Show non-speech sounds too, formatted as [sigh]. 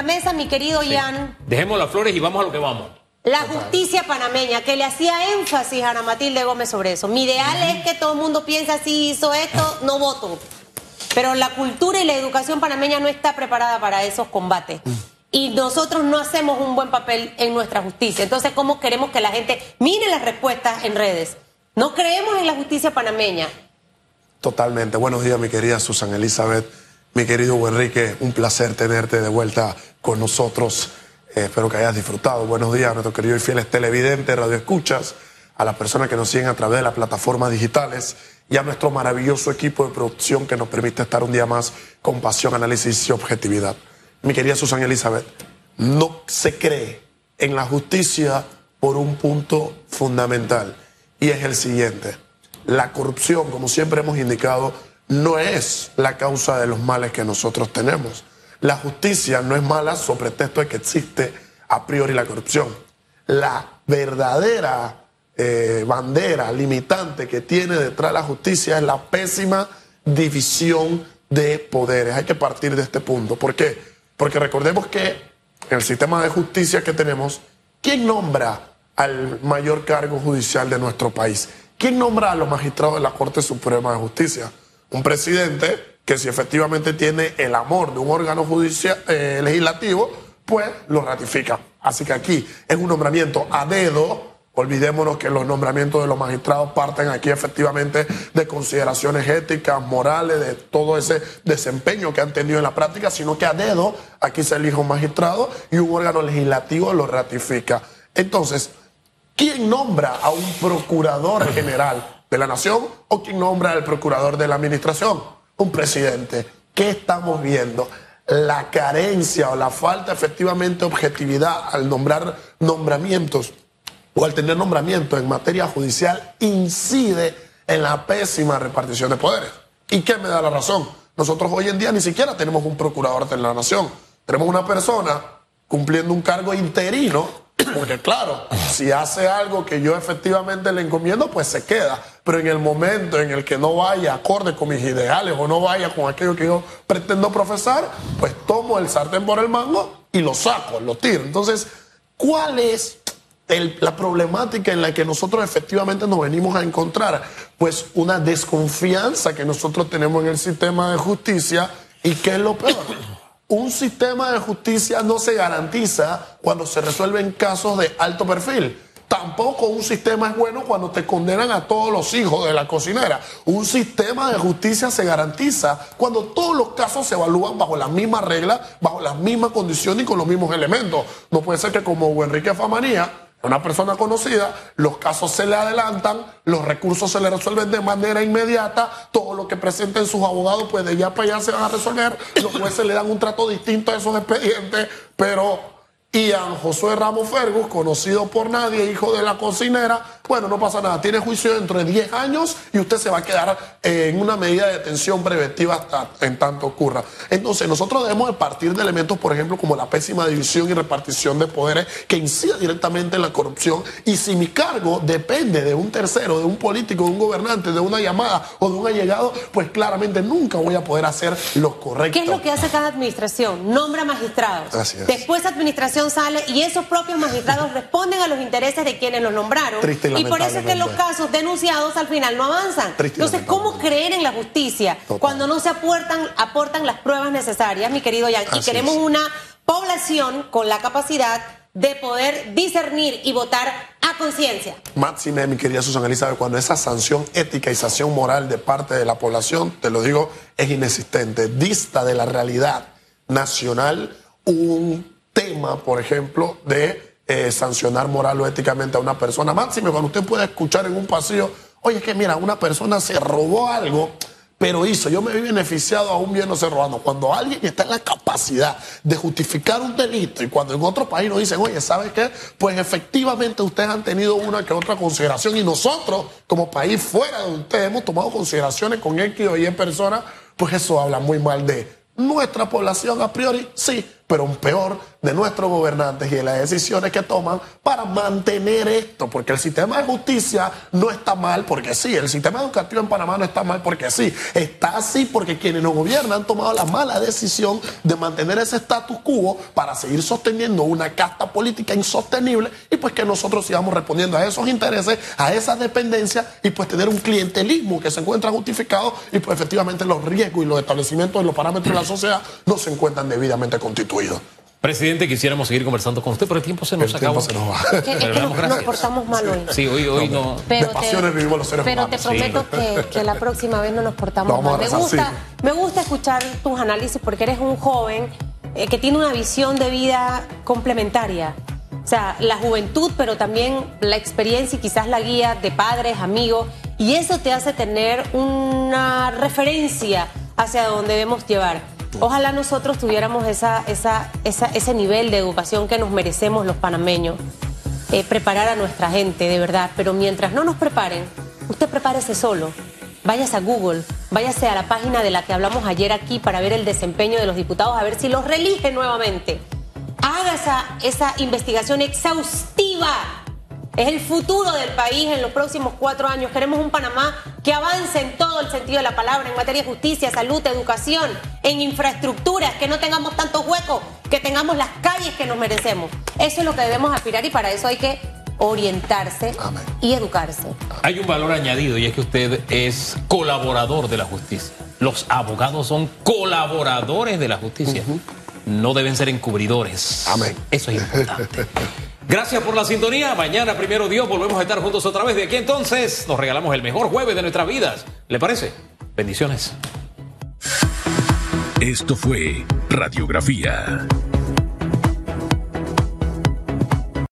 la mesa, mi querido Jan. Dejemos las flores y vamos a lo que vamos. La justicia panameña, que le hacía énfasis a Ana Matilde Gómez sobre eso. Mi ideal es que todo el mundo piense así, hizo esto, [laughs] no voto. Pero la cultura y la educación panameña no está preparada para esos combates. Y nosotros no hacemos un buen papel en nuestra justicia. Entonces, ¿cómo queremos que la gente mire las respuestas en redes? No creemos en la justicia panameña. Totalmente. Buenos días, mi querida Susan Elizabeth. Mi querido Enrique, un placer tenerte de vuelta con nosotros. Eh, espero que hayas disfrutado. Buenos días a nuestros queridos y fieles televidentes, radioescuchas, a las personas que nos siguen a través de las plataformas digitales y a nuestro maravilloso equipo de producción que nos permite estar un día más con pasión, análisis y objetividad. Mi querida Susan Elizabeth, no se cree en la justicia por un punto fundamental y es el siguiente. La corrupción, como siempre hemos indicado, no es la causa de los males que nosotros tenemos. La justicia no es mala sobre pretexto de que existe a priori la corrupción. La verdadera eh, bandera limitante que tiene detrás la justicia es la pésima división de poderes. Hay que partir de este punto. ¿Por qué? Porque recordemos que el sistema de justicia que tenemos, ¿quién nombra al mayor cargo judicial de nuestro país? ¿Quién nombra a los magistrados de la Corte Suprema de Justicia? Un presidente que si efectivamente tiene el amor de un órgano judicial, eh, legislativo, pues lo ratifica. Así que aquí es un nombramiento a dedo. Olvidémonos que los nombramientos de los magistrados parten aquí efectivamente de consideraciones éticas, morales, de todo ese desempeño que han tenido en la práctica, sino que a dedo aquí se elige un magistrado y un órgano legislativo lo ratifica. Entonces, ¿quién nombra a un procurador general de la nación o quién nombra al procurador de la administración? un presidente. ¿Qué estamos viendo? La carencia o la falta efectivamente de objetividad al nombrar nombramientos o al tener nombramientos en materia judicial incide en la pésima repartición de poderes. ¿Y qué me da la razón? Nosotros hoy en día ni siquiera tenemos un procurador de la nación. Tenemos una persona cumpliendo un cargo interino porque claro, si hace algo que yo efectivamente le encomiendo, pues se queda. Pero en el momento en el que no vaya acorde con mis ideales o no vaya con aquello que yo pretendo profesar, pues tomo el sartén por el mango y lo saco, lo tiro. Entonces, ¿cuál es la problemática en la que nosotros efectivamente nos venimos a encontrar? Pues una desconfianza que nosotros tenemos en el sistema de justicia y qué es lo peor un sistema de justicia no se garantiza cuando se resuelven casos de alto perfil. Tampoco un sistema es bueno cuando te condenan a todos los hijos de la cocinera. Un sistema de justicia se garantiza cuando todos los casos se evalúan bajo las mismas reglas, bajo las mismas condiciones y con los mismos elementos. No puede ser que como Enrique Famanía una persona conocida, los casos se le adelantan, los recursos se le resuelven de manera inmediata, todo lo que presenten sus abogados, pues de allá para allá se van a resolver, los jueces le dan un trato distinto a esos expedientes, pero Ian Josué Ramos Fergus, conocido por nadie, hijo de la cocinera, bueno, no pasa nada, tiene juicio dentro de 10 años y usted se va a quedar en una medida de detención preventiva hasta en tanto ocurra. Entonces, nosotros debemos de partir de elementos, por ejemplo, como la pésima división y repartición de poderes que incida directamente en la corrupción y si mi cargo depende de un tercero, de un político, de un gobernante, de una llamada o de un allegado, pues claramente nunca voy a poder hacer lo correcto. ¿Qué es lo que hace cada administración? Nombra magistrados. Así es. Después administración sale y esos propios magistrados responden a los intereses de quienes los nombraron. y, por eso es que los casos denunciados al final no avanzan. Entonces, ¿cómo creer en la justicia cuando no se aportan, aportan las pruebas necesarias, mi querido Jan? y queremos una población con la capacidad de poder discernir y votar a conciencia. Máxime, mi querida Susana Elizabeth, cuando esa sanción ética y sanción moral de parte de la población, te lo digo, es inexistente, dista de la realidad nacional un tema, por ejemplo, de eh, sancionar moral o éticamente a una persona. Máximo, cuando usted puede escuchar en un pasillo, oye, es que mira, una persona se robó algo, pero hizo, yo me vi beneficiado aún bien no se robando. Cuando alguien está en la capacidad de justificar un delito y cuando en otro país nos dicen, oye, ¿sabe qué? Pues efectivamente ustedes han tenido una que otra consideración y nosotros, como país fuera de ustedes, hemos tomado consideraciones con X o Y personas, pues eso habla muy mal de nuestra población a priori, sí, pero un peor de nuestros gobernantes y de las decisiones que toman para mantener esto, porque el sistema de justicia no está mal porque sí, el sistema educativo en Panamá no está mal porque sí, está así porque quienes nos gobiernan han tomado la mala decisión de mantener ese status quo para seguir sosteniendo una casta política insostenible y pues que nosotros sigamos respondiendo a esos intereses, a esas dependencias y pues tener un clientelismo que se encuentra justificado y pues efectivamente los riesgos y los establecimientos y los parámetros de la sociedad no se encuentran debidamente constituidos. Presidente, quisiéramos seguir conversando con usted, pero el tiempo se nos El acabó. se nos va. [laughs] Es que, es que Pero nos, nos portamos mal hoy. Sí, hoy, hoy no. De pasiones vivimos los seres Pero humanos. te prometo que, que la próxima vez no nos portamos vamos mal. Me gusta, sí. me gusta escuchar tus análisis porque eres un joven eh, que tiene una visión de vida complementaria. O sea, la juventud, pero también la experiencia y quizás la guía de padres, amigos. Y eso te hace tener una referencia hacia donde debemos llevar. Ojalá nosotros tuviéramos ese nivel de educación que nos merecemos los panameños eh, preparar a nuestra gente, de verdad. Pero mientras no nos preparen, usted prepárese solo. Váyase a Google, váyase a la página de la que hablamos ayer aquí para ver el desempeño de los diputados, a ver si los reelige nuevamente. Haga esa, esa investigación exhaustiva. Es el futuro del país en los próximos cuatro años. Queremos un Panamá que avance en todo el sentido de la palabra, en materia de justicia, salud, educación, en infraestructuras, que no tengamos tantos huecos, que tengamos las calles que nos merecemos. Eso es lo que debemos aspirar y para eso hay que orientarse Amén. y educarse. Hay un valor añadido y es que usted es colaborador de la justicia. Los abogados son colaboradores de la justicia. No deben ser encubridores. Amén. Eso es importante. [laughs] Gracias por la sintonía. Mañana, primero Dios, volvemos a estar juntos otra vez. De aquí entonces nos regalamos el mejor jueves de nuestras vidas. ¿Le parece? Bendiciones. Esto fue Radiografía